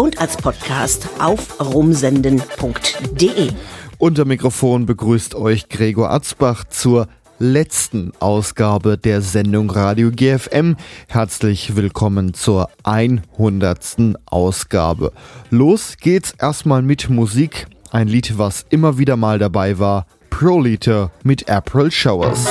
und als Podcast auf rumsenden.de. Unter Mikrofon begrüßt euch Gregor Atzbach zur letzten Ausgabe der Sendung Radio GFM. Herzlich willkommen zur 100. Ausgabe. Los geht's erstmal mit Musik. Ein Lied, was immer wieder mal dabei war. Proliter mit April Showers.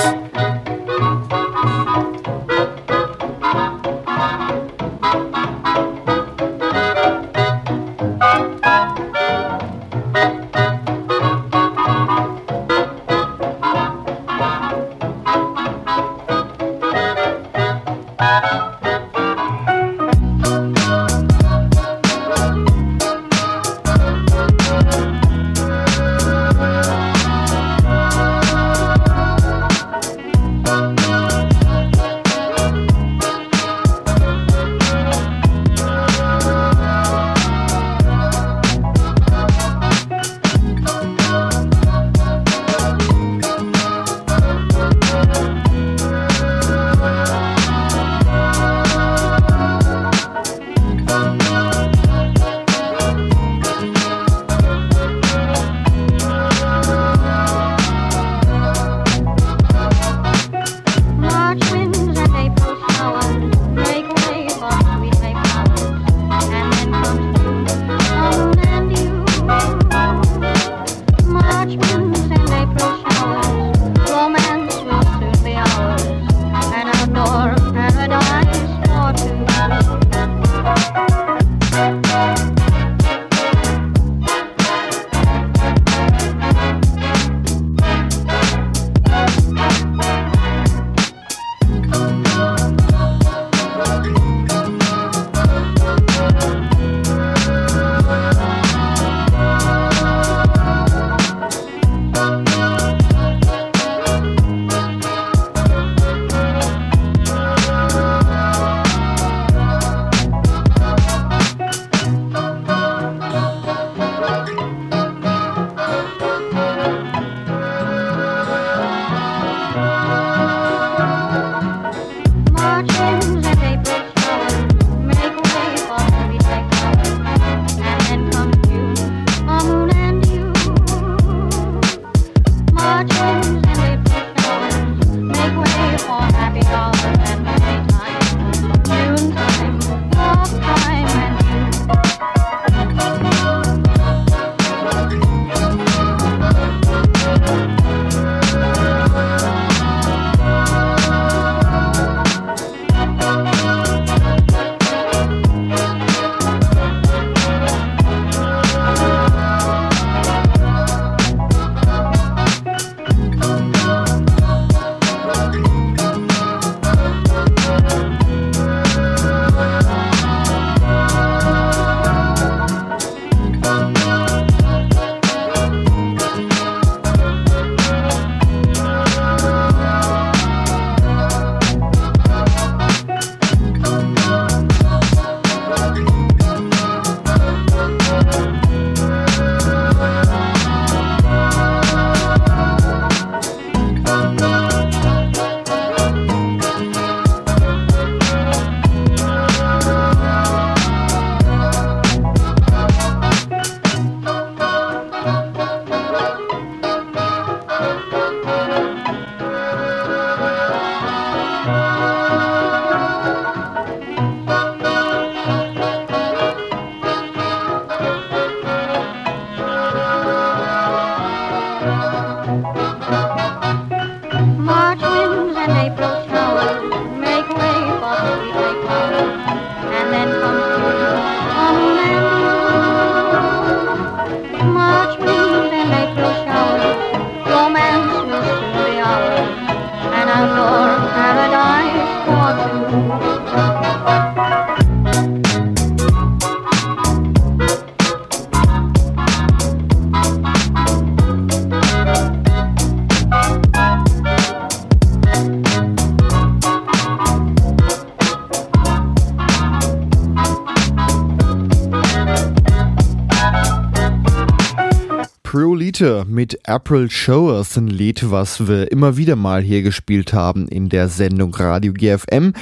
Mit April Showers, ein Lied, was wir immer wieder mal hier gespielt haben in der Sendung Radio GFM.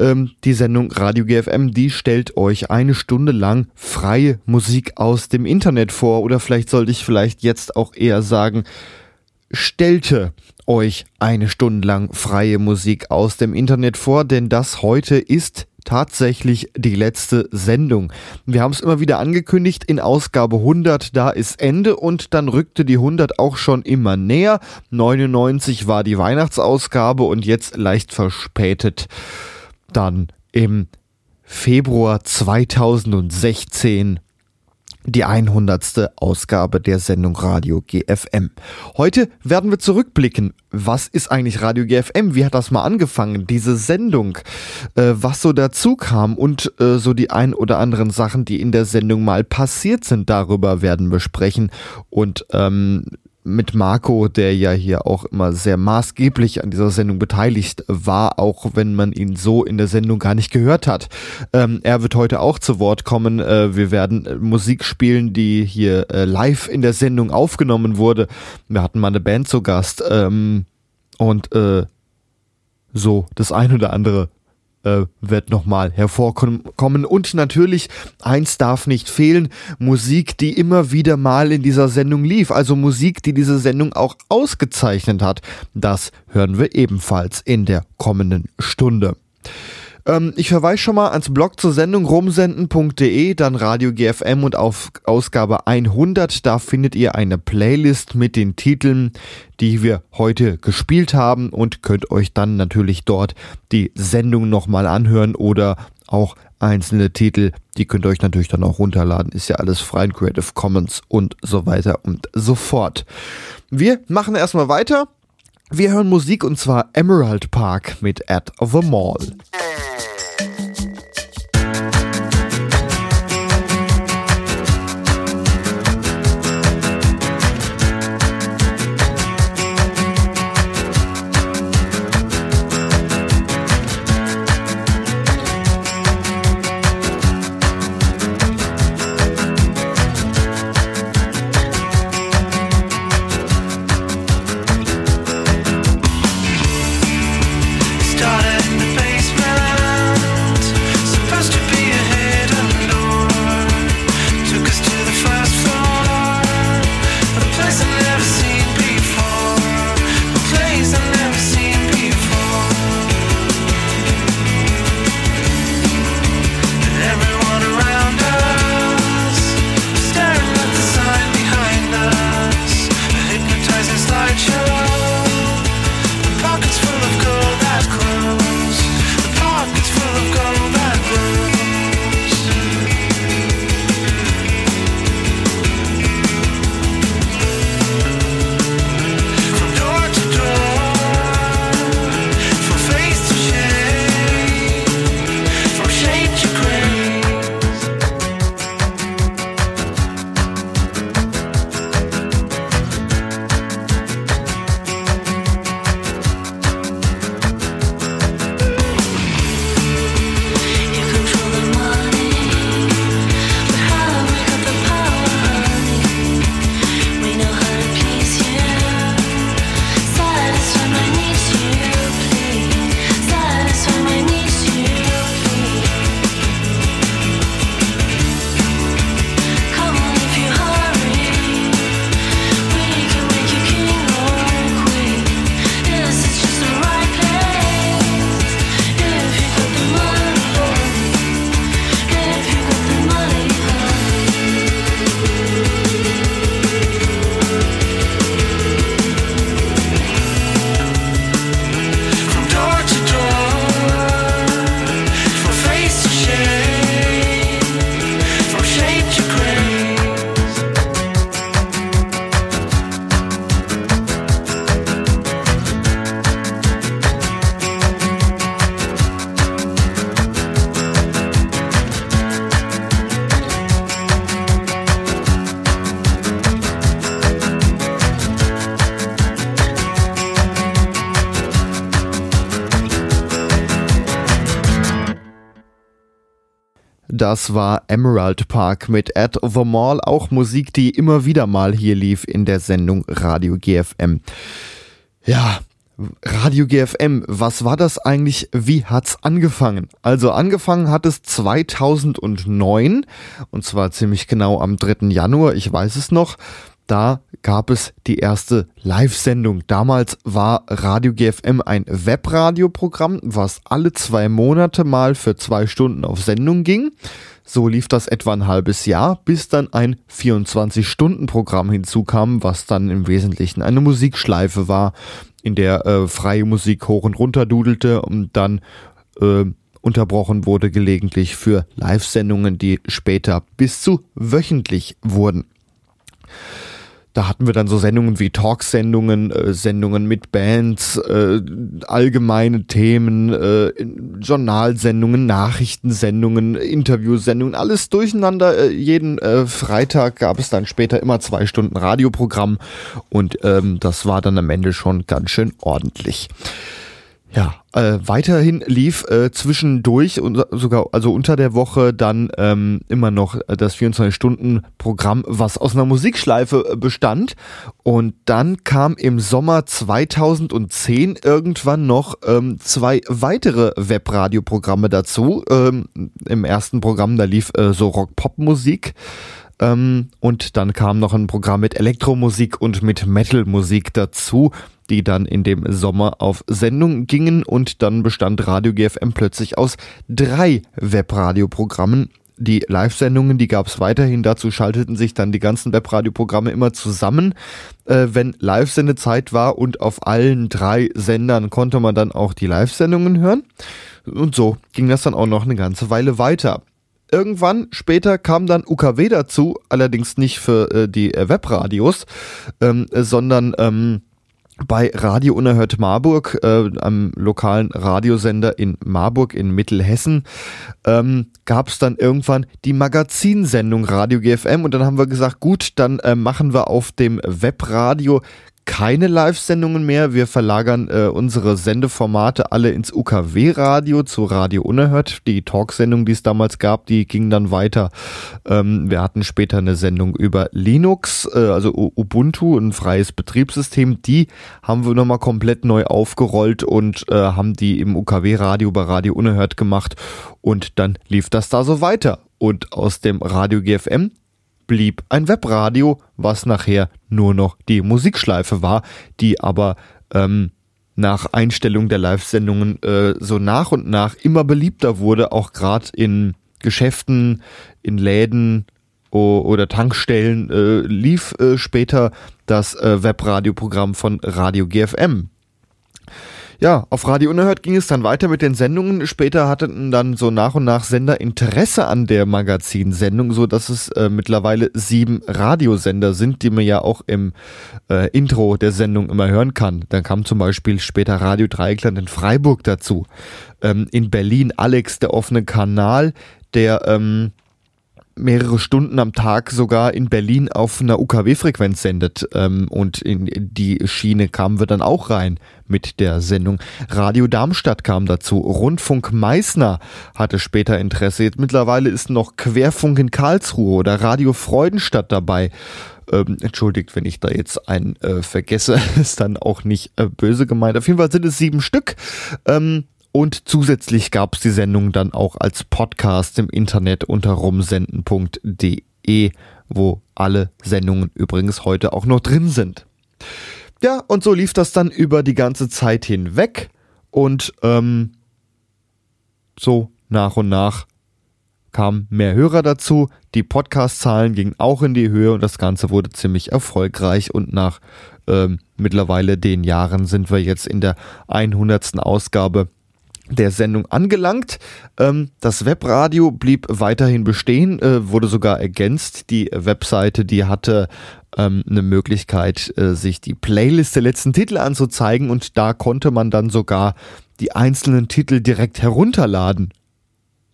Ähm, die Sendung Radio GFM, die stellt euch eine Stunde lang freie Musik aus dem Internet vor. Oder vielleicht sollte ich vielleicht jetzt auch eher sagen, stellte euch eine Stunde lang freie Musik aus dem Internet vor, denn das heute ist tatsächlich die letzte Sendung. Wir haben es immer wieder angekündigt, in Ausgabe 100, da ist Ende und dann rückte die 100 auch schon immer näher. 99 war die Weihnachtsausgabe und jetzt leicht verspätet dann im Februar 2016 die 100. Ausgabe der Sendung Radio GFM. Heute werden wir zurückblicken. Was ist eigentlich Radio GFM? Wie hat das mal angefangen? Diese Sendung, äh, was so dazu kam und äh, so die ein oder anderen Sachen, die in der Sendung mal passiert sind, darüber werden wir sprechen. Und ähm, mit Marco, der ja hier auch immer sehr maßgeblich an dieser Sendung beteiligt war, auch wenn man ihn so in der Sendung gar nicht gehört hat. Ähm, er wird heute auch zu Wort kommen. Äh, wir werden äh, Musik spielen, die hier äh, live in der Sendung aufgenommen wurde. Wir hatten mal eine Band zu Gast ähm, und äh, so das ein oder andere äh, wird nochmal hervorkommen. Und natürlich, eins darf nicht fehlen, Musik, die immer wieder mal in dieser Sendung lief. Also Musik, die diese Sendung auch ausgezeichnet hat. Das hören wir ebenfalls in der kommenden Stunde. Ähm, ich verweise schon mal ans Blog zur Sendung rumsenden.de, dann Radio GFM und auf Ausgabe 100. Da findet ihr eine Playlist mit den Titeln, die wir heute gespielt haben und könnt euch dann natürlich dort die Sendung nochmal anhören oder auch einzelne Titel, die könnt ihr euch natürlich dann auch runterladen. Ist ja alles frei in Creative Commons und so weiter und so fort. Wir machen erstmal weiter. Wir hören Musik und zwar Emerald Park mit At the Mall. Yeah. Das war Emerald Park mit At the Mall, auch Musik, die immer wieder mal hier lief in der Sendung Radio GFM. Ja, Radio GFM, was war das eigentlich? Wie hat's angefangen? Also angefangen hat es 2009 und zwar ziemlich genau am 3. Januar, ich weiß es noch. Da gab es die erste Live-Sendung. Damals war Radio GFM ein Webradioprogramm, was alle zwei Monate mal für zwei Stunden auf Sendung ging. So lief das etwa ein halbes Jahr, bis dann ein 24-Stunden-Programm hinzukam, was dann im Wesentlichen eine Musikschleife war, in der äh, freie Musik hoch und runter dudelte und dann äh, unterbrochen wurde gelegentlich für Live-Sendungen, die später bis zu wöchentlich wurden. Da hatten wir dann so Sendungen wie Talksendungen, äh, Sendungen mit Bands, äh, allgemeine Themen, äh, Journalsendungen, Nachrichtensendungen, Interviewsendungen, alles durcheinander. Äh, jeden äh, Freitag gab es dann später immer zwei Stunden Radioprogramm und ähm, das war dann am Ende schon ganz schön ordentlich. Ja, äh, weiterhin lief äh, zwischendurch und sogar also unter der Woche dann ähm, immer noch das 24-Stunden-Programm, was aus einer Musikschleife äh, bestand. Und dann kam im Sommer 2010 irgendwann noch ähm, zwei weitere Webradioprogramme dazu. Ähm, Im ersten Programm, da lief äh, so Rock-Pop-Musik. Ähm, und dann kam noch ein Programm mit Elektromusik und mit Metal-Musik dazu die dann in dem Sommer auf Sendung gingen und dann bestand Radio GFM plötzlich aus drei Webradioprogrammen. Die Live-Sendungen, die gab es weiterhin. Dazu schalteten sich dann die ganzen Webradioprogramme immer zusammen, äh, wenn Live-Sendezeit war und auf allen drei Sendern konnte man dann auch die Live-Sendungen hören. Und so ging das dann auch noch eine ganze Weile weiter. Irgendwann später kam dann UKW dazu, allerdings nicht für äh, die äh, Webradios, ähm, sondern ähm, bei Radio Unerhört Marburg, äh, am lokalen Radiosender in Marburg in Mittelhessen, ähm, gab es dann irgendwann die Magazinsendung Radio GFM und dann haben wir gesagt, gut, dann äh, machen wir auf dem Webradio keine Live-Sendungen mehr. Wir verlagern äh, unsere Sendeformate alle ins UKW-Radio zu Radio Unerhört. Die Talksendung, die es damals gab, die ging dann weiter. Ähm, wir hatten später eine Sendung über Linux, äh, also Ubuntu, ein freies Betriebssystem. Die haben wir nochmal komplett neu aufgerollt und äh, haben die im UKW-Radio bei Radio Unerhört gemacht. Und dann lief das da so weiter. Und aus dem Radio GFM blieb ein Webradio, was nachher nur noch die Musikschleife war, die aber ähm, nach Einstellung der Live-Sendungen äh, so nach und nach immer beliebter wurde, auch gerade in Geschäften, in Läden oder Tankstellen äh, lief äh, später das äh, Webradioprogramm von Radio GFM. Ja, auf Radio Unerhört ging es dann weiter mit den Sendungen. Später hatten dann so nach und nach Sender Interesse an der Magazinsendung, so dass es äh, mittlerweile sieben Radiosender sind, die man ja auch im äh, Intro der Sendung immer hören kann. Dann kam zum Beispiel später Radio Dreikland in Freiburg dazu. Ähm, in Berlin Alex, der offene Kanal, der ähm, mehrere Stunden am Tag sogar in Berlin auf einer UKW-Frequenz sendet. Ähm, und in die Schiene kamen wir dann auch rein mit der Sendung. Radio Darmstadt kam dazu. Rundfunk Meißner hatte später Interesse. Jetzt mittlerweile ist noch Querfunk in Karlsruhe oder Radio Freudenstadt dabei. Ähm, entschuldigt, wenn ich da jetzt einen äh, vergesse, ist dann auch nicht äh, böse gemeint. Auf jeden Fall sind es sieben Stück. Ähm, und zusätzlich gab es die Sendung dann auch als Podcast im Internet unter rumsenden.de, wo alle Sendungen übrigens heute auch noch drin sind. Ja, und so lief das dann über die ganze Zeit hinweg und ähm, so nach und nach kamen mehr Hörer dazu, die Podcast-Zahlen gingen auch in die Höhe und das Ganze wurde ziemlich erfolgreich und nach ähm, mittlerweile den Jahren sind wir jetzt in der 100. Ausgabe der Sendung angelangt. Ähm, das Webradio blieb weiterhin bestehen, äh, wurde sogar ergänzt. Die Webseite, die hatte ähm, eine Möglichkeit, äh, sich die Playlist der letzten Titel anzuzeigen und da konnte man dann sogar die einzelnen Titel direkt herunterladen.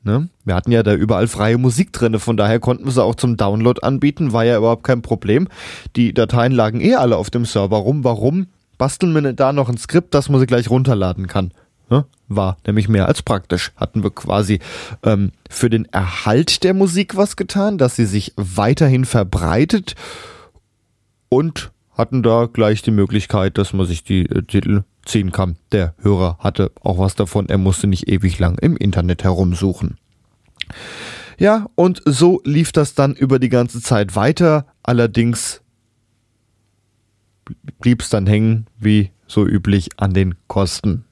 Ne? Wir hatten ja da überall freie Musik drin, von daher konnten wir sie auch zum Download anbieten, war ja überhaupt kein Problem. Die Dateien lagen eh alle auf dem Server rum. Warum basteln wir da noch ein Skript, das man sie gleich runterladen kann? Ne? War nämlich mehr als praktisch. Hatten wir quasi ähm, für den Erhalt der Musik was getan, dass sie sich weiterhin verbreitet und hatten da gleich die Möglichkeit, dass man sich die äh, Titel ziehen kann. Der Hörer hatte auch was davon, er musste nicht ewig lang im Internet herumsuchen. Ja, und so lief das dann über die ganze Zeit weiter. Allerdings blieb es dann hängen, wie so üblich, an den Kosten.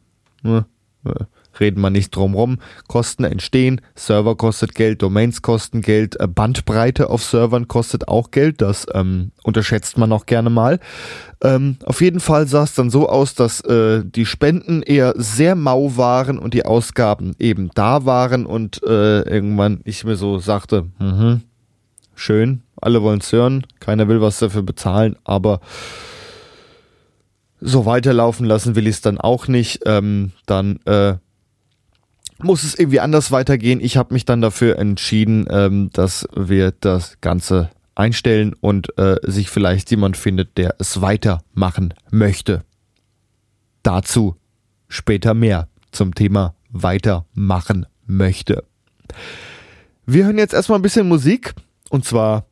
Äh, reden wir nicht drum rum. Kosten entstehen, Server kostet Geld, Domains kosten Geld, äh, Bandbreite auf Servern kostet auch Geld, das ähm, unterschätzt man auch gerne mal. Ähm, auf jeden Fall sah es dann so aus, dass äh, die Spenden eher sehr mau waren und die Ausgaben eben da waren und äh, irgendwann ich mir so sagte, mh, schön, alle wollen es hören, keiner will was dafür bezahlen, aber so weiterlaufen lassen will ich es dann auch nicht. Ähm, dann äh, muss es irgendwie anders weitergehen. Ich habe mich dann dafür entschieden, ähm, dass wir das Ganze einstellen und äh, sich vielleicht jemand findet, der es weitermachen möchte. Dazu später mehr zum Thema weitermachen möchte. Wir hören jetzt erstmal ein bisschen Musik und zwar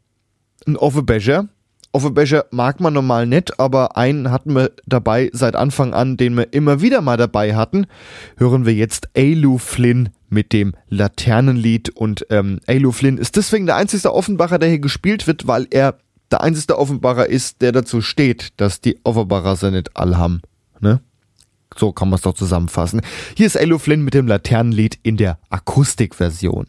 ein Offe Becher Offerbecher mag man normal nicht, aber einen hatten wir dabei seit Anfang an, den wir immer wieder mal dabei hatten. Hören wir jetzt Ailu Flynn mit dem Laternenlied. Und ähm, Ailu Flynn ist deswegen der einzige Offenbacher, der hier gespielt wird, weil er der einzige Offenbacher ist, der dazu steht, dass die Offenbacher sie nicht alle haben. Ne? So kann man es doch zusammenfassen. Hier ist Ailu Flynn mit dem Laternenlied in der Akustikversion.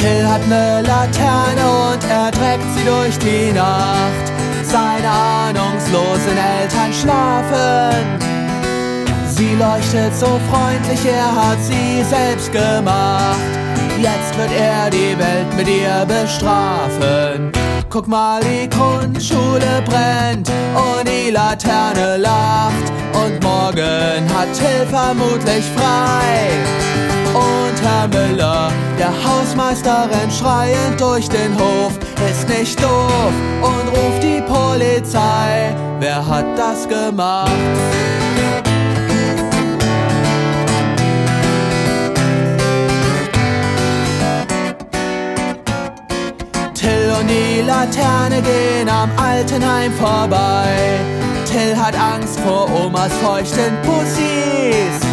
Till hat ne Laterne und er trägt sie durch die Nacht. Seine ahnungslosen Eltern schlafen. Sie leuchtet so freundlich, er hat sie selbst gemacht. Jetzt wird er die Welt mit ihr bestrafen. Guck mal, die Grundschule brennt und die Laterne lacht. Und morgen hat Till vermutlich frei. Müller, der Hausmeister rennt schreiend durch den Hof, ist nicht doof und ruft die Polizei. Wer hat das gemacht? Till und die Laterne gehen am Altenheim vorbei. Till hat Angst vor Omas feuchten Pussys.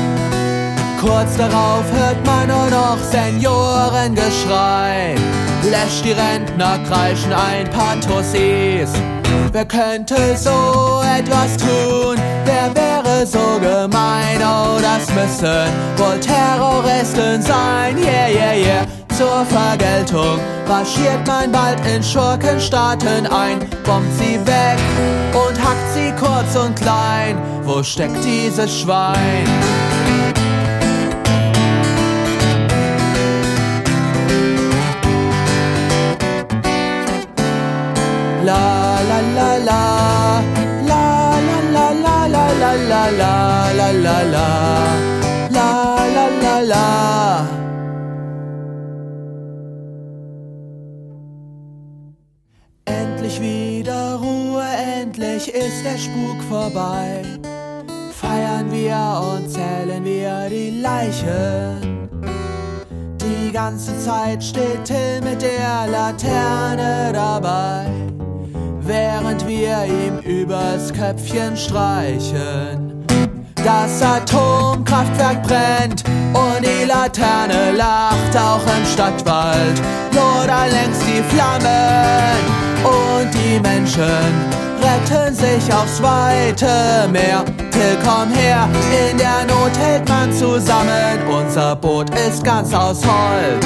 Kurz darauf hört man nur noch Seniorengeschrei. Lässt die Rentner kreischen ein paar Tussis. Wer könnte so etwas tun? Wer wäre so gemein? Oh, das müssen wohl Terroristen sein. Yeah, yeah, yeah. Zur Vergeltung marschiert man bald in Schurkenstaaten ein, bombt sie weg und hackt sie kurz und klein. Wo steckt dieses Schwein? La la la la la la la la la la la la la la la la la la Endlich wieder Ruhe, endlich ist der Spuk vorbei. Feiern wir und zählen wir die Leichen. Die ganze Zeit steht Till mit der Laterne dabei während wir ihm übers Köpfchen streichen. Das Atomkraftwerk brennt und die Laterne lacht auch im Stadtwald. Lodern längst die Flammen und die Menschen retten sich aufs weite Meer. Till, komm her, in der Not hält man zusammen. Unser Boot ist ganz aus Holz.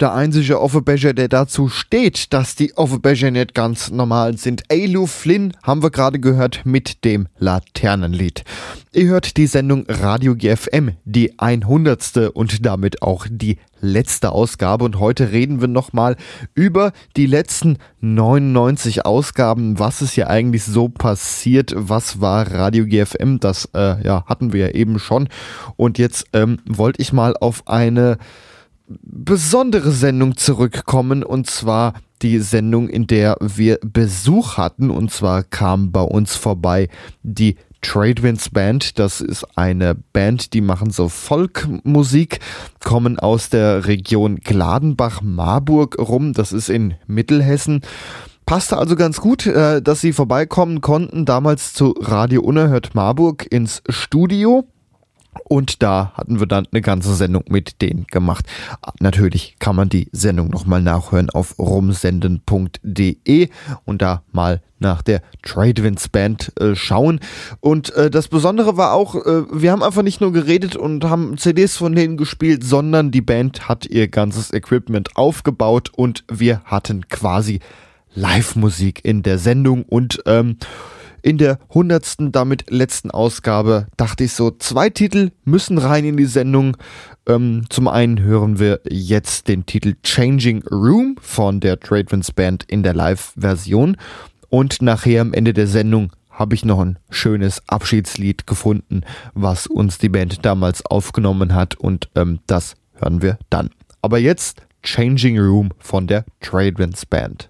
der einzige Offenbecher, der dazu steht, dass die Offenbecher nicht ganz normal sind. Ailu Flynn haben wir gerade gehört mit dem Laternenlied. Ihr hört die Sendung Radio GFM, die 100. und damit auch die letzte Ausgabe und heute reden wir nochmal über die letzten 99 Ausgaben. Was ist hier eigentlich so passiert? Was war Radio GFM? Das äh, ja, hatten wir ja eben schon. Und jetzt ähm, wollte ich mal auf eine besondere Sendung zurückkommen und zwar die Sendung, in der wir Besuch hatten und zwar kam bei uns vorbei die Tradewinds Band. Das ist eine Band, die machen so Folkmusik, kommen aus der Region Gladenbach-Marburg rum. Das ist in Mittelhessen. Passte also ganz gut, äh, dass sie vorbeikommen konnten, damals zu Radio Unerhört Marburg ins Studio. Und da hatten wir dann eine ganze Sendung mit denen gemacht. Natürlich kann man die Sendung nochmal nachhören auf rumsenden.de und da mal nach der Tradewinds Band äh, schauen. Und äh, das Besondere war auch, äh, wir haben einfach nicht nur geredet und haben CDs von denen gespielt, sondern die Band hat ihr ganzes Equipment aufgebaut und wir hatten quasi Live-Musik in der Sendung und ähm, in der hundertsten, damit letzten Ausgabe dachte ich so, zwei Titel müssen rein in die Sendung. Ähm, zum einen hören wir jetzt den Titel Changing Room von der Tradewinds Band in der Live-Version und nachher am Ende der Sendung habe ich noch ein schönes Abschiedslied gefunden, was uns die Band damals aufgenommen hat und ähm, das hören wir dann. Aber jetzt Changing Room von der Tradewinds Band.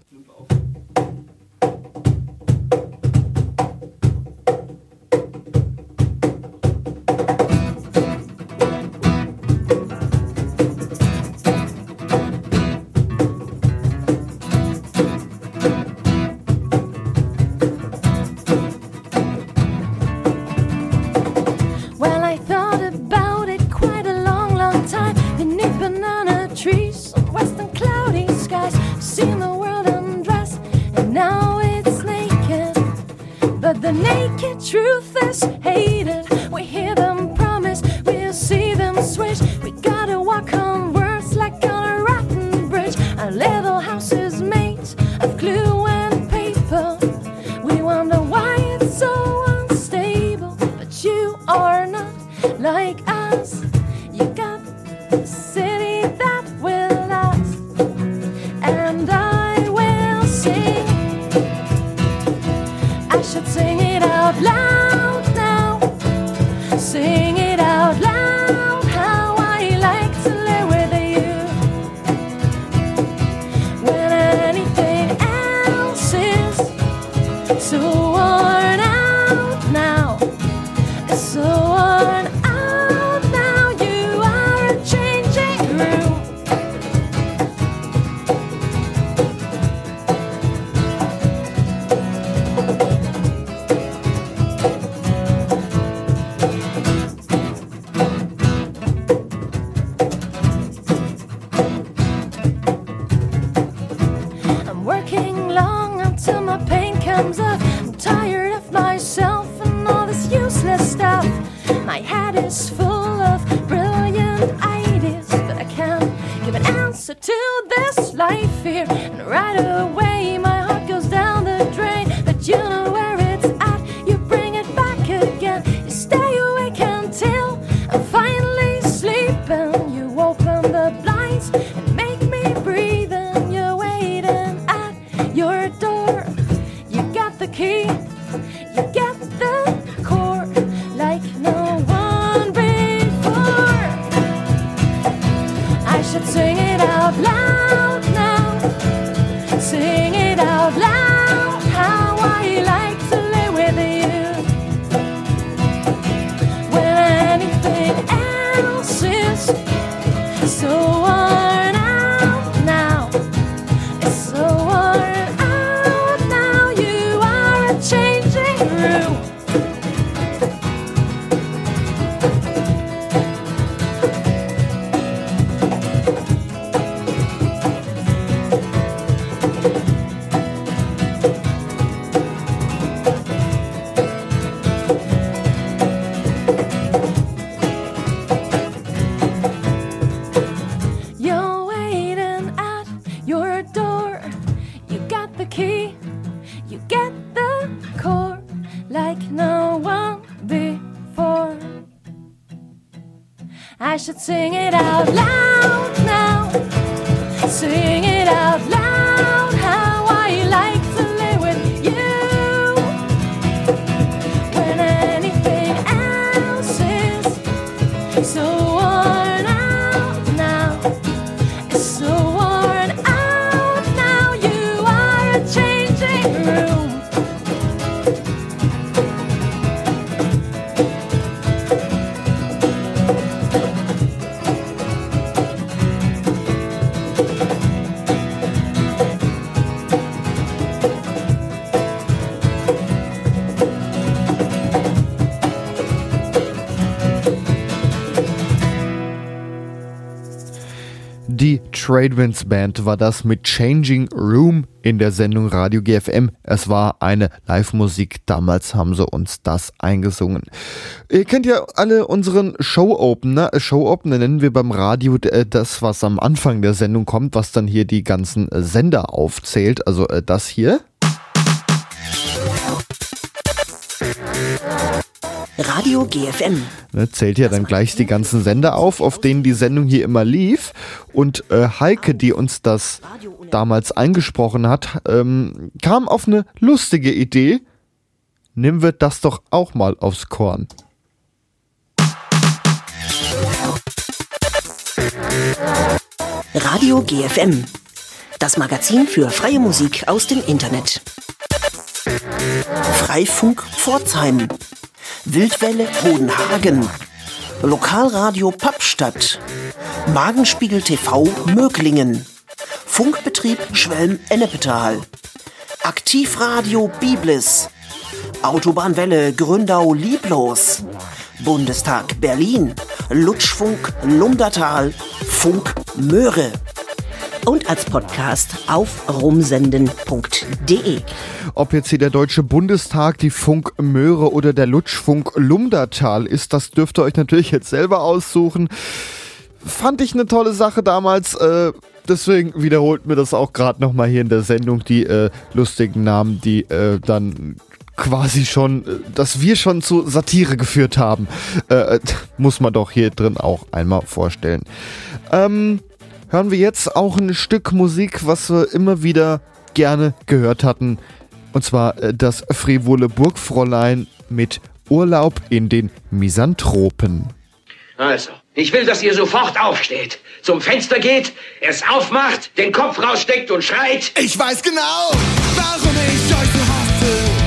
Die Tradewinds Band war das mit Changing Room in der Sendung Radio GFM. Es war eine Live-Musik. Damals haben sie uns das eingesungen. Ihr kennt ja alle unseren Show-Opener. Show-Opener nennen wir beim Radio äh, das, was am Anfang der Sendung kommt, was dann hier die ganzen Sender aufzählt. Also äh, das hier. Radio GFM. Ne, zählt ja dann gleich die ganzen Sender auf, auf denen die Sendung hier immer lief. Und äh, Heike, die uns das damals eingesprochen hat, ähm, kam auf eine lustige Idee. Nehmen wir das doch auch mal aufs Korn. Radio GFM. Das Magazin für freie Musik aus dem Internet. Freifunk Pforzheim. Wildwelle Hodenhagen. Lokalradio Pappstadt. Magenspiegel TV Möglingen. Funkbetrieb Schwelm-Ennepetal. Aktivradio Biblis. Autobahnwelle Gründau-Lieblos. Bundestag Berlin. Lutschfunk Lumdatal. Funk Möhre. Und als Podcast auf rumsenden.de. Ob jetzt hier der Deutsche Bundestag, die Funk Möhre oder der Lutschfunk Lumdatal ist, das dürft ihr euch natürlich jetzt selber aussuchen. Fand ich eine tolle Sache damals. Äh, deswegen wiederholt mir das auch gerade nochmal hier in der Sendung, die äh, lustigen Namen, die äh, dann quasi schon, äh, dass wir schon zu Satire geführt haben. Äh, muss man doch hier drin auch einmal vorstellen. Ähm, hören wir jetzt auch ein Stück Musik, was wir immer wieder gerne gehört hatten. Und zwar äh, das frivole Burgfräulein mit Urlaub in den Misanthropen. Also, ich will, dass ihr sofort aufsteht, zum Fenster geht, es aufmacht, den Kopf raussteckt und schreit. Ich weiß genau, warum ich euch so hasse.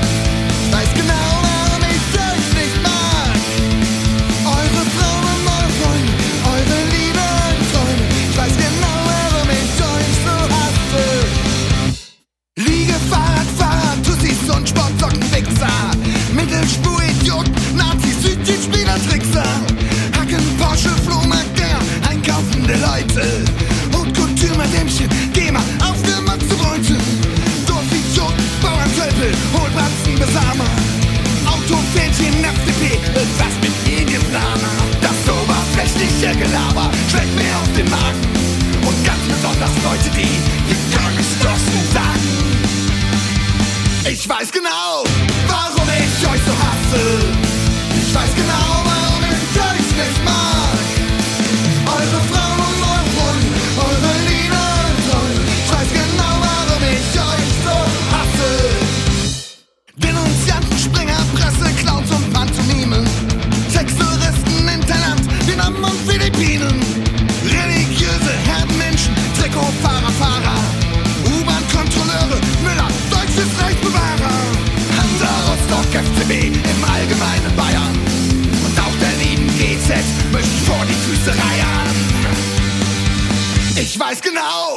Weiß genau,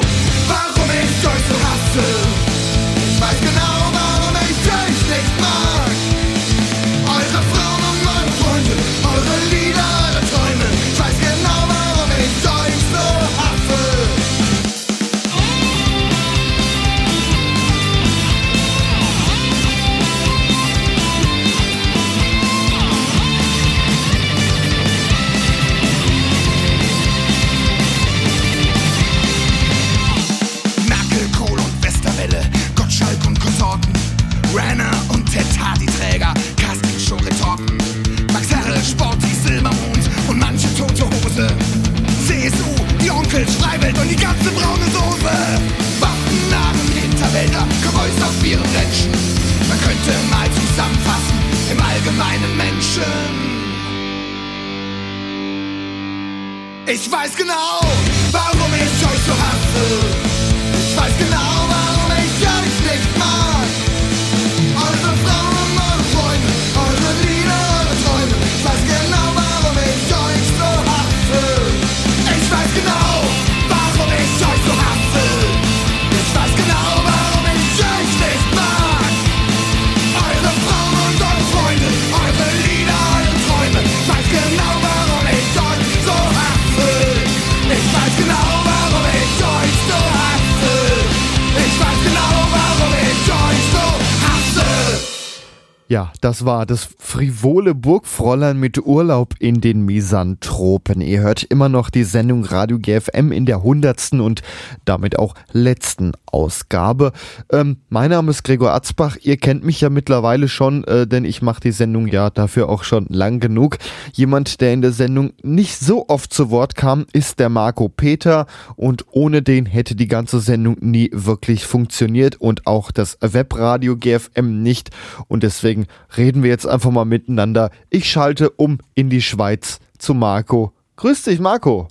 das war das frivole Burgfräulein mit Urlaub in den Misanthropen. Ihr hört immer noch die Sendung Radio GFM in der hundertsten und damit auch letzten Ausgabe. Ähm, mein Name ist Gregor Atzbach. Ihr kennt mich ja mittlerweile schon, äh, denn ich mache die Sendung ja dafür auch schon lang genug. Jemand, der in der Sendung nicht so oft zu Wort kam, ist der Marco Peter und ohne den hätte die ganze Sendung nie wirklich funktioniert und auch das Webradio GFM nicht und deswegen reden wir jetzt einfach mal miteinander. Ich schalte um in die Schweiz zu Marco. Grüß dich, Marco.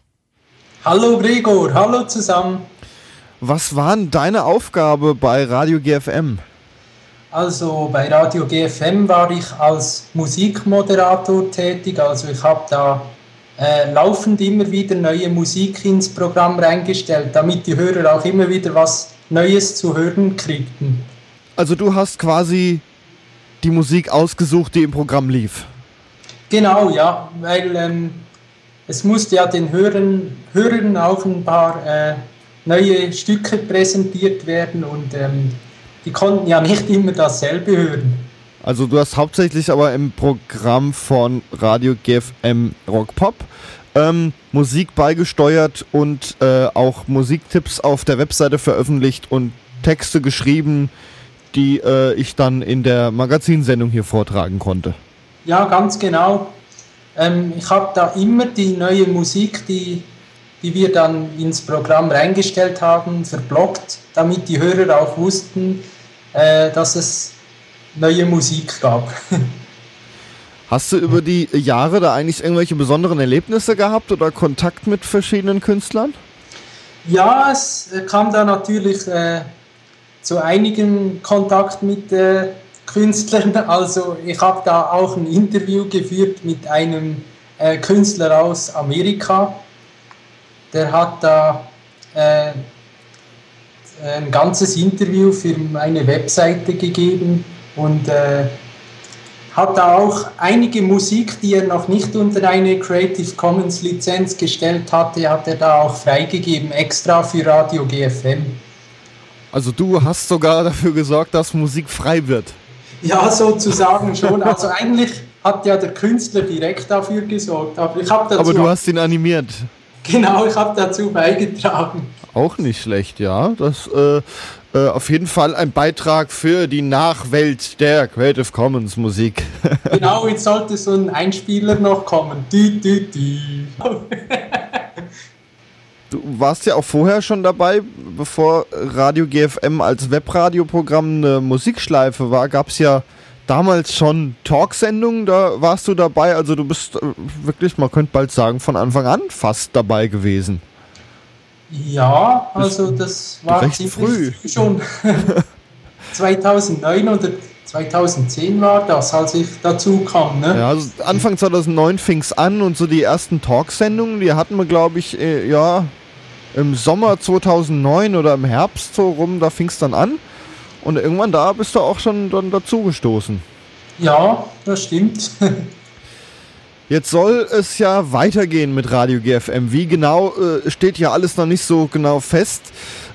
Hallo Gregor, hallo zusammen. Was war denn deine Aufgabe bei Radio GFM? Also bei Radio GFM war ich als Musikmoderator tätig, also ich habe da äh, laufend immer wieder neue Musik ins Programm reingestellt, damit die Hörer auch immer wieder was Neues zu hören kriegten. Also du hast quasi die Musik ausgesucht, die im Programm lief. Genau, ja, weil ähm, es musste ja den Hörern, Hörern auch ein paar äh, neue Stücke präsentiert werden und ähm, die konnten ja nicht immer dasselbe hören. Also du hast hauptsächlich aber im Programm von Radio GFM Rock Pop ähm, Musik beigesteuert und äh, auch Musiktipps auf der Webseite veröffentlicht und Texte geschrieben, die äh, ich dann in der Magazinsendung hier vortragen konnte. Ja, ganz genau. Ähm, ich habe da immer die neue Musik, die, die wir dann ins Programm reingestellt haben, verblockt, damit die Hörer auch wussten, äh, dass es neue Musik gab. Hast du über die Jahre da eigentlich irgendwelche besonderen Erlebnisse gehabt oder Kontakt mit verschiedenen Künstlern? ja, es äh, kam da natürlich äh, zu einigen Kontakt mit äh, Künstlern. Also ich habe da auch ein Interview geführt mit einem äh, Künstler aus Amerika. Der hat da äh, ein ganzes Interview für meine Webseite gegeben und äh, hat da auch einige Musik, die er noch nicht unter eine Creative Commons Lizenz gestellt hatte, hat er da auch freigegeben, extra für Radio GFM. Also du hast sogar dafür gesorgt, dass Musik frei wird. Ja, sozusagen schon. Also eigentlich hat ja der Künstler direkt dafür gesorgt, aber ich dazu Aber du hast ihn animiert. genau, ich habe dazu beigetragen. Auch nicht schlecht, ja. Das äh, äh, auf jeden Fall ein Beitrag für die Nachwelt der Creative Commons Musik. Genau, jetzt sollte so ein Einspieler noch kommen. Dü, dü, dü. Du warst ja auch vorher schon dabei, bevor Radio GFM als Webradioprogramm eine Musikschleife war, gab es ja damals schon Talksendungen, da warst du dabei. Also du bist äh, wirklich, man könnte bald sagen, von Anfang an fast dabei gewesen. Ja, also das war recht ziemlich früh. früh schon. 2009 oder 2010 war das, als ich dazu kam. Ne? Ja, also Anfang 2009 fing es an und so die ersten Talksendungen, die hatten wir, glaube ich, äh, ja, im Sommer 2009 oder im Herbst so rum, da fing es dann an. Und irgendwann da bist du auch schon dann dazugestoßen. Ja, das stimmt. Jetzt soll es ja weitergehen mit Radio GFM. Wie genau äh, steht ja alles noch nicht so genau fest.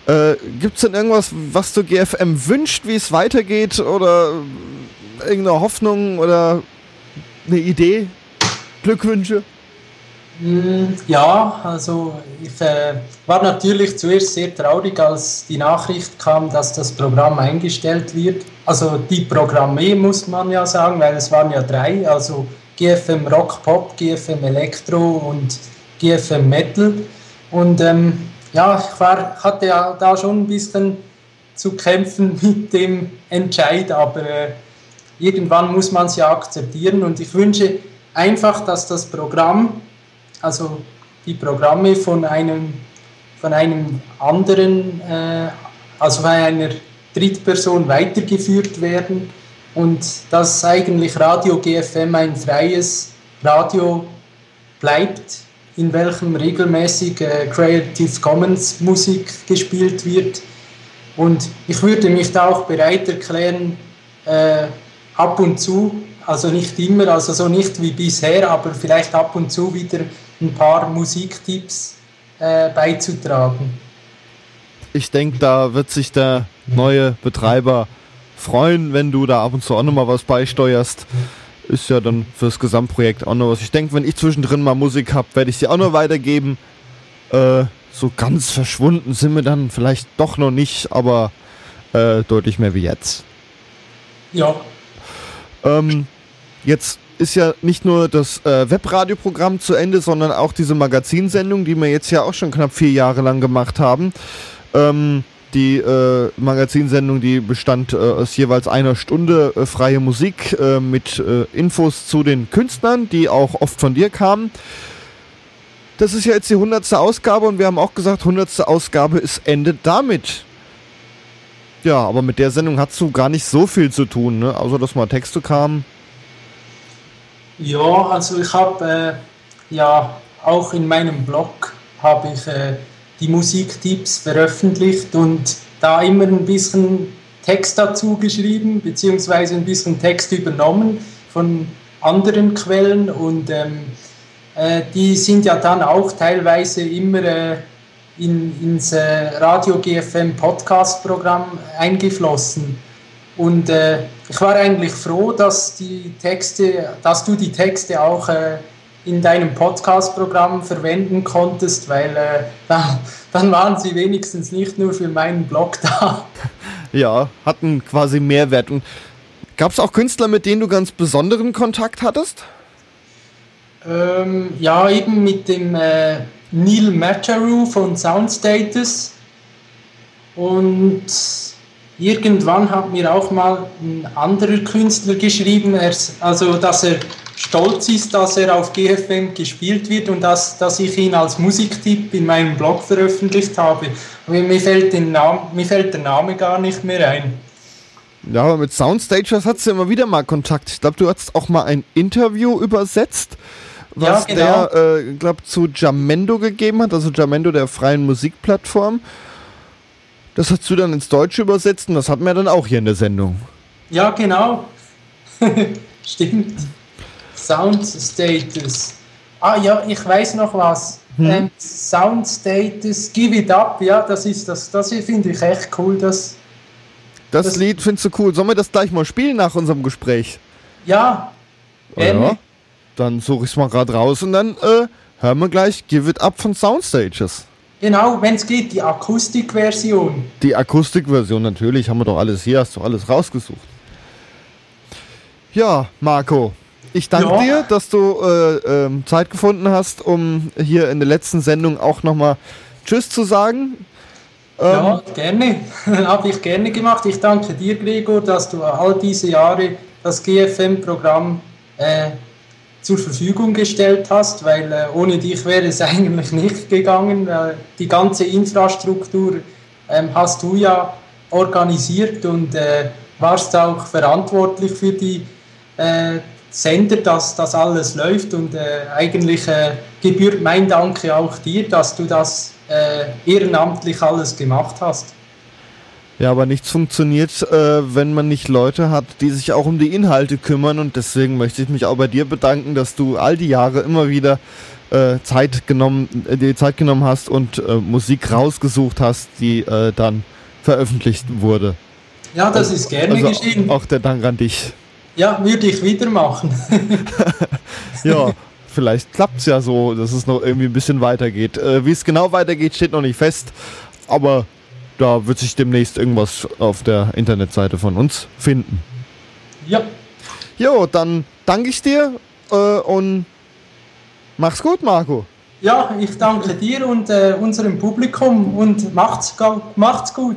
Äh, Gibt es denn irgendwas, was du GFM wünscht, wie es weitergeht? Oder irgendeine Hoffnung oder eine Idee? Glückwünsche? Mm, Ja, also ich äh, war natürlich zuerst sehr traurig, als die Nachricht kam, dass das Programm eingestellt wird. Also die Programme muss man ja sagen, weil es waren ja drei, also GFM Rock Pop, GFM Elektro und GFM Metal. Und ähm, ja, ich war, hatte ja da schon ein bisschen zu kämpfen mit dem Entscheid, aber äh, irgendwann muss man es ja akzeptieren und ich wünsche einfach, dass das Programm, also die Programme von einem, von einem anderen, äh, also von einer Drittperson weitergeführt werden und dass eigentlich Radio GFM ein freies Radio bleibt, in welchem regelmäßig äh, Creative Commons Musik gespielt wird. Und ich würde mich da auch bereit erklären, äh, ab und zu, also nicht immer, also so nicht wie bisher, aber vielleicht ab und zu wieder ein paar Musiktipps äh, beizutragen. Ich denke, da wird sich der neue Betreiber freuen, wenn du da ab und zu auch nochmal was beisteuerst. Ist ja dann fürs Gesamtprojekt auch noch was. Ich denke, wenn ich zwischendrin mal Musik habe, werde ich sie auch noch weitergeben. Äh, so ganz verschwunden sind wir dann vielleicht doch noch nicht, aber äh, deutlich mehr wie jetzt. Ja, Ähm, jetzt ist ja nicht nur das äh, Webradioprogramm zu Ende, sondern auch diese Magazinsendung, die wir jetzt ja auch schon knapp vier Jahre lang gemacht haben. Ähm, die äh, Magazinsendung, die bestand äh, aus jeweils einer Stunde äh, freie Musik äh, mit äh, Infos zu den Künstlern, die auch oft von dir kamen. Das ist ja jetzt die hundertste Ausgabe und wir haben auch gesagt, hundertste Ausgabe ist Ende damit. Ja, aber mit der Sendung hast du gar nicht so viel zu tun, ne? Außer dass mal Texte kamen. Ja, also ich habe äh, ja auch in meinem Blog habe ich äh, die Musiktipps veröffentlicht und da immer ein bisschen Text dazu geschrieben, beziehungsweise ein bisschen Text übernommen von anderen Quellen und ähm, äh, die sind ja dann auch teilweise immer äh, in, ins äh, Radio GFM Podcast Programm eingeflossen. Und äh, ich war eigentlich froh, dass die Texte, dass du die Texte auch äh, in deinem Podcast-Programm verwenden konntest, weil äh, dann, dann waren sie wenigstens nicht nur für meinen Blog da. Ja, hatten quasi Mehrwert. Und gab es auch Künstler, mit denen du ganz besonderen Kontakt hattest? Ähm, ja, eben mit dem äh, Neil Macharu von Soundstatus. Und irgendwann hat mir auch mal ein anderer Künstler geschrieben, also dass er stolz ist, dass er auf GFM gespielt wird und dass, dass ich ihn als Musiktipp in meinem Blog veröffentlicht habe. Aber mir fällt, den Nam mir fällt der Name gar nicht mehr ein. Ja, aber mit Soundstagers hattest du immer wieder mal Kontakt. Ich glaube, du hast auch mal ein Interview übersetzt, was Ja, genau. der, äh, glaube zu Jamendo gegeben hat, also Jamendo der freien Musikplattform. Das hast du dann ins Deutsche übersetzt und das hatten wir dann auch hier in der Sendung. Ja, genau. Stimmt. Sound Status. Ah ja, ich weiß noch was. Ähm, Sound Status, Give It Up, ja, das ist das. Das finde ich echt cool. Das, Das, Das- Lied findest du cool. Sollen wir das gleich mal spielen nach unserem Gespräch? ja, gerne. Ja. Dann suche ich es mal gerade raus und dann äh, hören wir gleich Give It Up von Soundstages. Genau, wenn es geht, die Akustikversion. Die Akustikversion natürlich, haben wir doch alles hier, hast du alles rausgesucht. Ja, Marco, ich danke Ja. dir, dass du äh, ähm, Zeit gefunden hast, um hier in der letzten Sendung auch nochmal Tschüss zu sagen. Ähm, Ja, gerne. Habe ich gerne gemacht. Ich danke dir, Gregor, dass du all diese Jahre das GFM-Programm äh, zur Verfügung gestellt hast, weil äh, ohne dich wäre es eigentlich nicht gegangen. Äh, die ganze Infrastruktur ähm, hast du ja organisiert und äh, warst auch verantwortlich für die äh, Sender, dass das alles läuft und äh, eigentlich äh, gebührt mein Danke auch dir, dass du das äh, ehrenamtlich alles gemacht hast. Ja, aber nichts funktioniert, äh, wenn man nicht Leute hat, die sich auch um die Inhalte kümmern. Und deswegen möchte ich mich auch bei dir bedanken, dass du all die Jahre immer wieder äh, Zeit genommen, äh, dir Zeit genommen hast und äh, Musik rausgesucht hast, die äh, dann veröffentlicht wurde. Ja, das ist gerne Also geschehen. auch der Dank an dich. Ja, würde ich wieder machen. Ja, vielleicht klappt es ja so, dass es noch irgendwie ein bisschen weitergeht. Äh, Wie es genau weitergeht, steht noch nicht fest. Aber da wird sich demnächst irgendwas auf der Internetseite von uns finden. ja, Jo, dann danke ich dir äh, und mach's gut, Marco. Ja, ich danke dir und äh, unserem Publikum und macht's, macht's gut.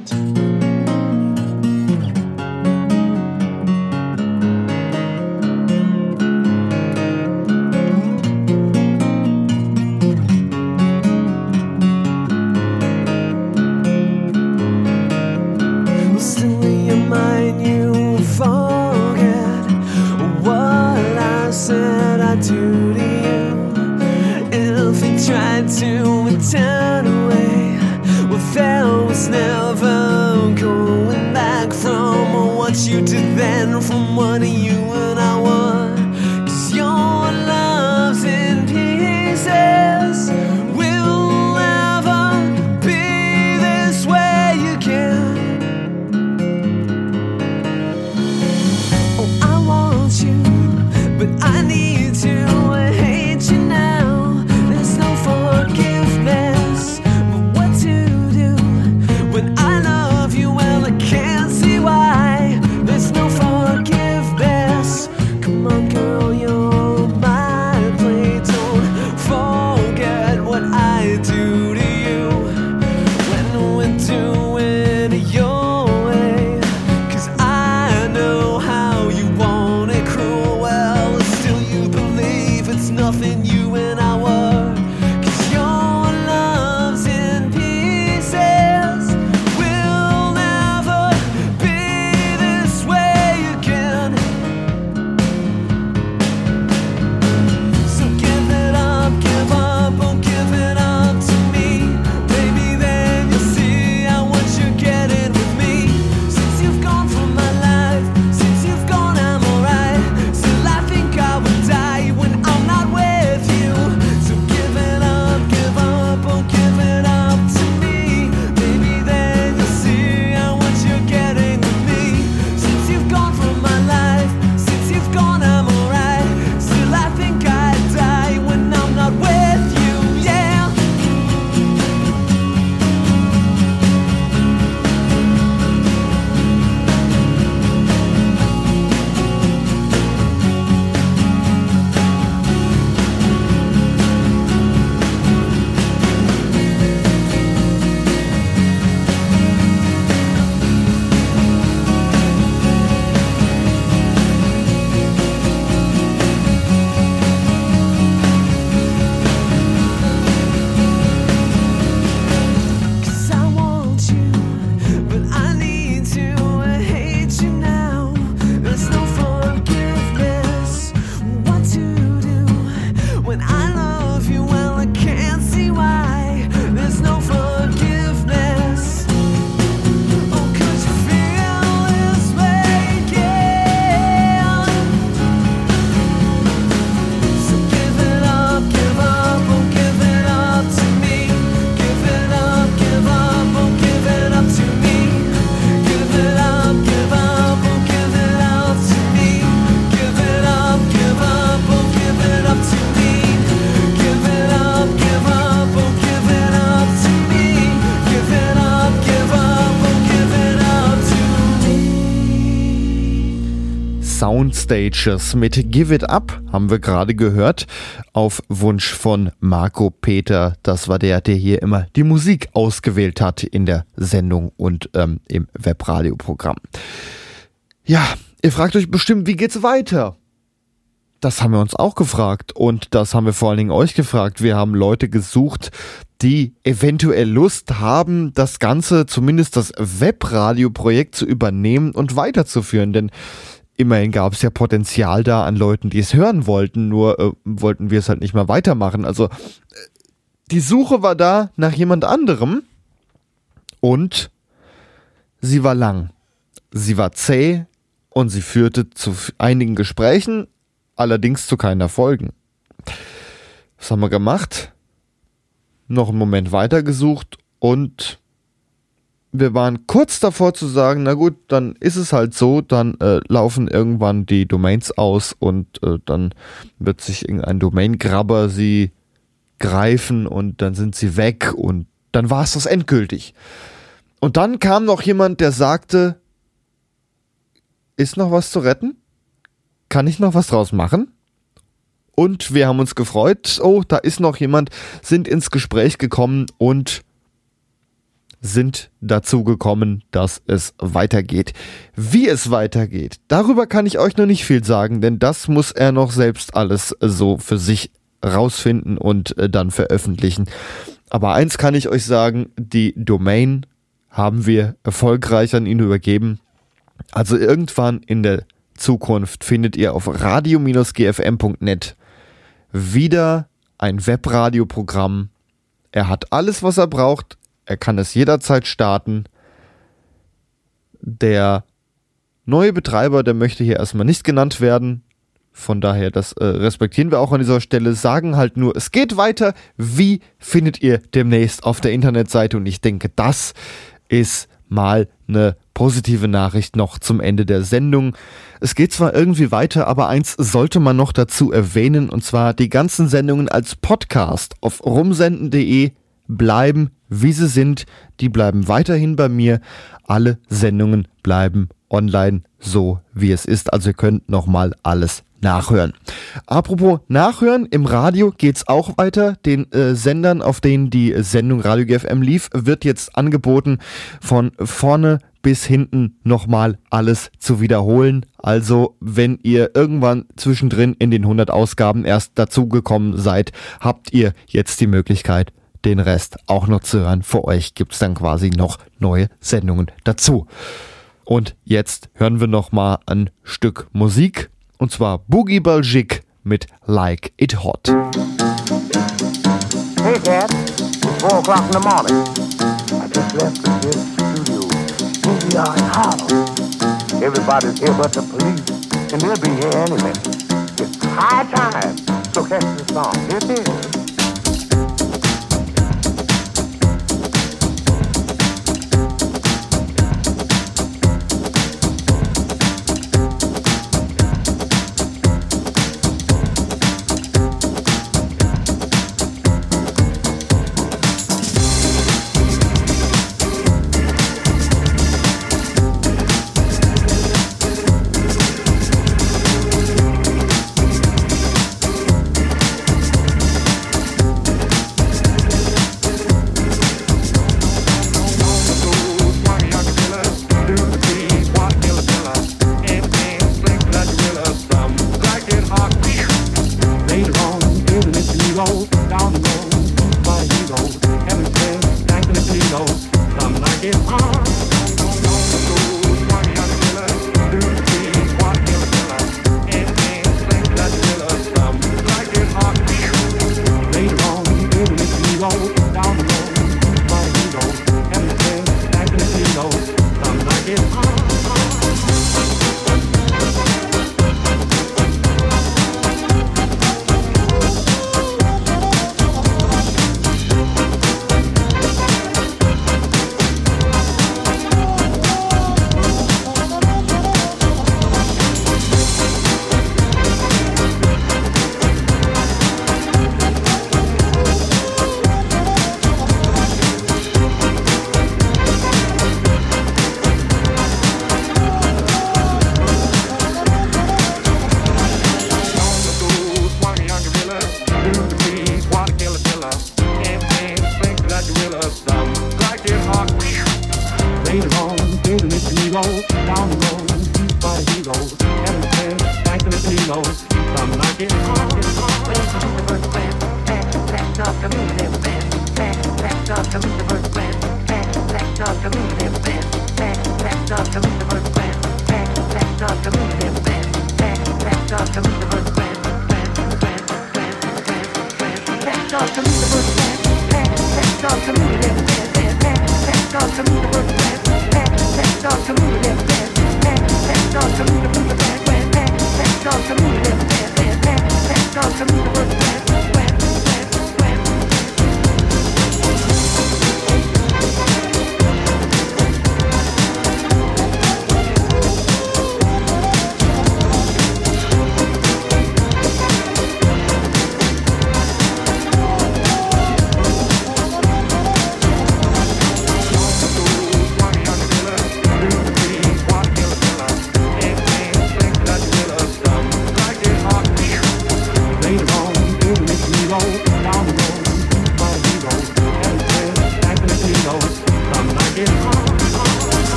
Soundstages mit Give It Up haben wir gerade gehört. Auf Wunsch von Marco Peter. Das war der, der hier immer die Musik ausgewählt hat in der Sendung und ähm, im Webradioprogramm. Ja, ihr fragt euch bestimmt, wie geht's weiter? Das haben wir uns auch gefragt und das haben wir vor allen Dingen euch gefragt. Wir haben Leute gesucht, die eventuell Lust haben, das Ganze, zumindest das Webradioprojekt zu übernehmen und weiterzuführen. Denn immerhin gab es ja Potenzial da an Leuten, die es hören wollten, nur äh, wollten wir es halt nicht mehr weitermachen. Also äh, die Suche war da nach jemand anderem und sie war lang. Sie war zäh und sie führte zu einigen Gesprächen, allerdings zu keinen Erfolgen. Was haben wir gemacht? Noch einen Moment weitergesucht und wir waren kurz davor zu sagen, na gut, dann ist es halt so, dann äh, laufen irgendwann die Domains aus und äh, dann wird sich irgendein Domain-Grabber sie greifen und dann sind sie weg und dann war es das endgültig. Und dann kam noch jemand, der sagte, ist noch was zu retten? Kann ich noch was draus machen? und wir haben uns gefreut. Oh, da ist noch jemand, sind ins Gespräch gekommen und sind dazu gekommen, dass es weitergeht. Wie es weitergeht, darüber kann ich euch noch nicht viel sagen, denn das muss er noch selbst alles so für sich rausfinden und äh, dann veröffentlichen. Aber eins kann ich euch sagen, die Domain haben wir erfolgreich an ihn übergeben. Also irgendwann in der Zukunft findet ihr auf radio-gfm.net wieder ein Webradioprogramm. Er hat alles, was er braucht. Er kann es jederzeit starten. Der neue Betreiber, der möchte hier erstmal nicht genannt werden. Von daher, das äh, respektieren wir auch an dieser Stelle. Sagen halt nur, es geht weiter. Wie findet ihr demnächst auf der Internetseite? Und ich denke, das ist mal eine positive Nachricht noch zum Ende der Sendung. Es geht zwar irgendwie weiter, aber eins sollte man noch dazu erwähnen, und zwar die ganzen Sendungen als Podcast auf rumsenden.de bleiben, wie sie sind. Die bleiben weiterhin bei mir. Alle Sendungen bleiben online, so wie es ist. Also ihr könnt nochmal alles nachhören. Apropos Nachhören, im Radio geht's auch weiter. Den äh, Sendern, auf denen die Sendung Radio GFM lief, wird jetzt angeboten, von vorne bis hinten nochmal alles zu wiederholen. Also, wenn ihr irgendwann zwischendrin in den 100 Ausgaben erst dazugekommen seid, habt ihr jetzt die Möglichkeit, den Rest auch noch zu hören. Für euch gibt's dann quasi noch neue Sendungen dazu. Und jetzt hören wir nochmal ein Stück Musik. Und zwar Boogie Baljik mit Like It Hot. Hey, Dad. It's 4 o'clock in the morning. I just left the studio. We are in Harlem. Everybody's here but the police, and they'll be here any minute. It's high time. So catch the song. Here it is.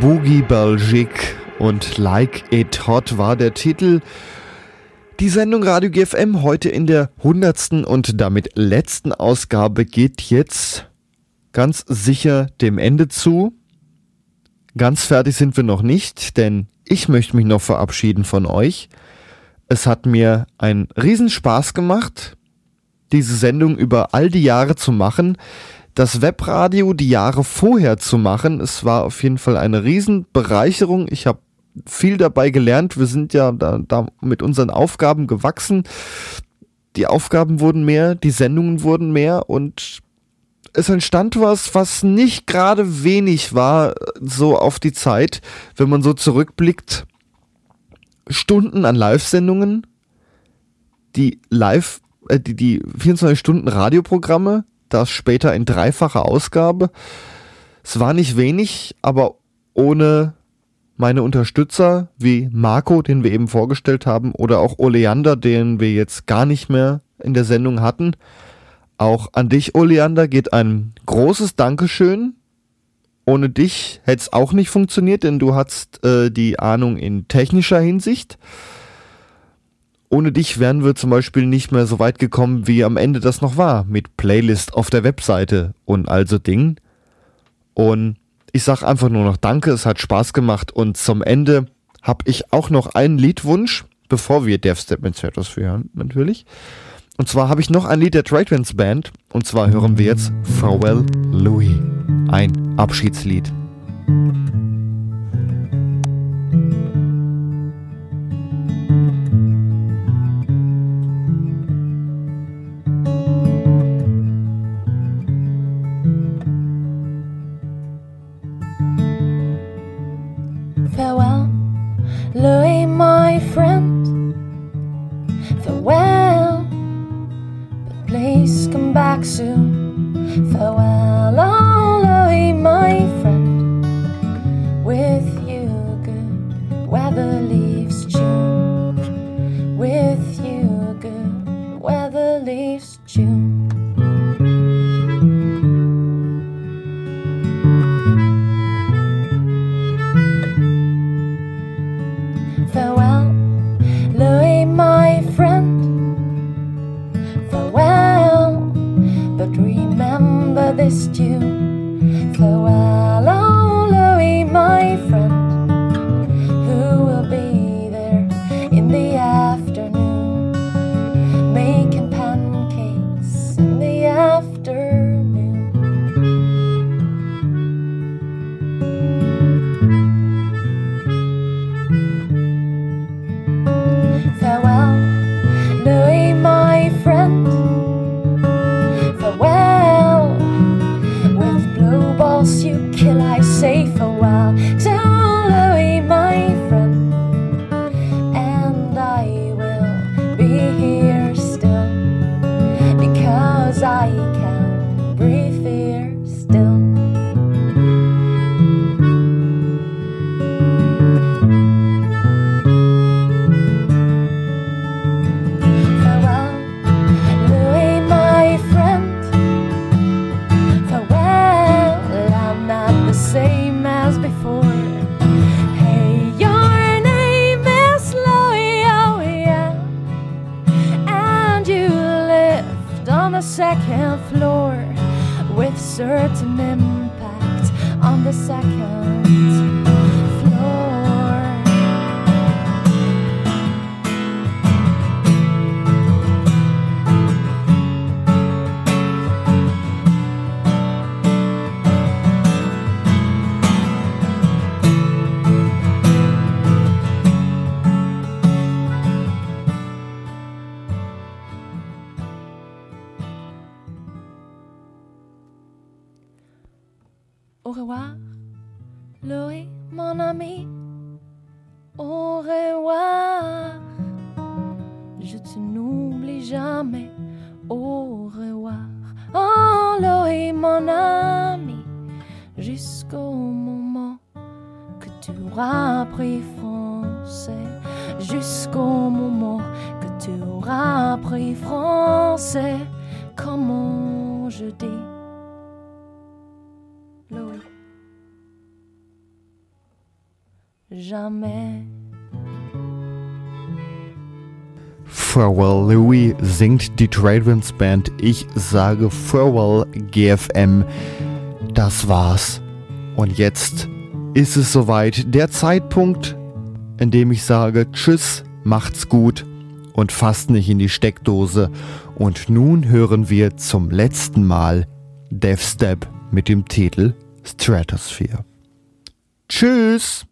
Boogie Belgique und Like It Hot war der Titel. Die Sendung Radio GFM heute in der hundertsten und damit letzten Ausgabe geht jetzt ganz sicher dem Ende zu. Ganz fertig sind wir noch nicht, denn ich möchte mich noch verabschieden von euch. Es hat mir einen Riesenspaß gemacht, diese Sendung über all die Jahre zu machen. Das Webradio die Jahre vorher zu machen, es war auf jeden Fall eine Riesenbereicherung. Ich habe viel dabei gelernt. Wir sind ja da, da mit unseren Aufgaben gewachsen. Die Aufgaben wurden mehr, die Sendungen wurden mehr und es entstand was, was nicht gerade wenig war, so auf die Zeit, wenn man so zurückblickt. Stunden an Live-Sendungen, die Live, äh, die, die 24 Stunden Radioprogramme, das später in dreifacher Ausgabe. Es war nicht wenig, aber ohne meine Unterstützer wie Marco, den wir eben vorgestellt haben, oder auch Oleander, den wir jetzt gar nicht mehr in der Sendung hatten. Auch an dich, Oleander, geht ein großes Dankeschön. Ohne dich hätte es auch nicht funktioniert, denn du hast äh, die Ahnung in technischer Hinsicht. Ohne dich wären wir zum Beispiel nicht mehr so weit gekommen, wie am Ende das noch war, mit Playlist auf der Webseite und also Dingen. Und ich sag einfach nur noch Danke, es hat Spaß gemacht und zum Ende habe ich auch noch einen Liedwunsch, bevor wir Death Step mit hören, natürlich. Und zwar habe ich noch ein Lied der Traitwins Band und zwar hören wir jetzt Farewell Louis, ein Abschiedslied. Second floor with certain impact on the second jamais. Farewell Louis singt die Tradevins Band. Ich sage Farewell GFM. Das war's. Und jetzt ist es soweit. Der Zeitpunkt, in dem ich sage Tschüss, macht's gut und fasst nicht in die Steckdose. Und nun hören wir zum letzten Mal Death Step mit dem Titel Stratosphere. Tschüss!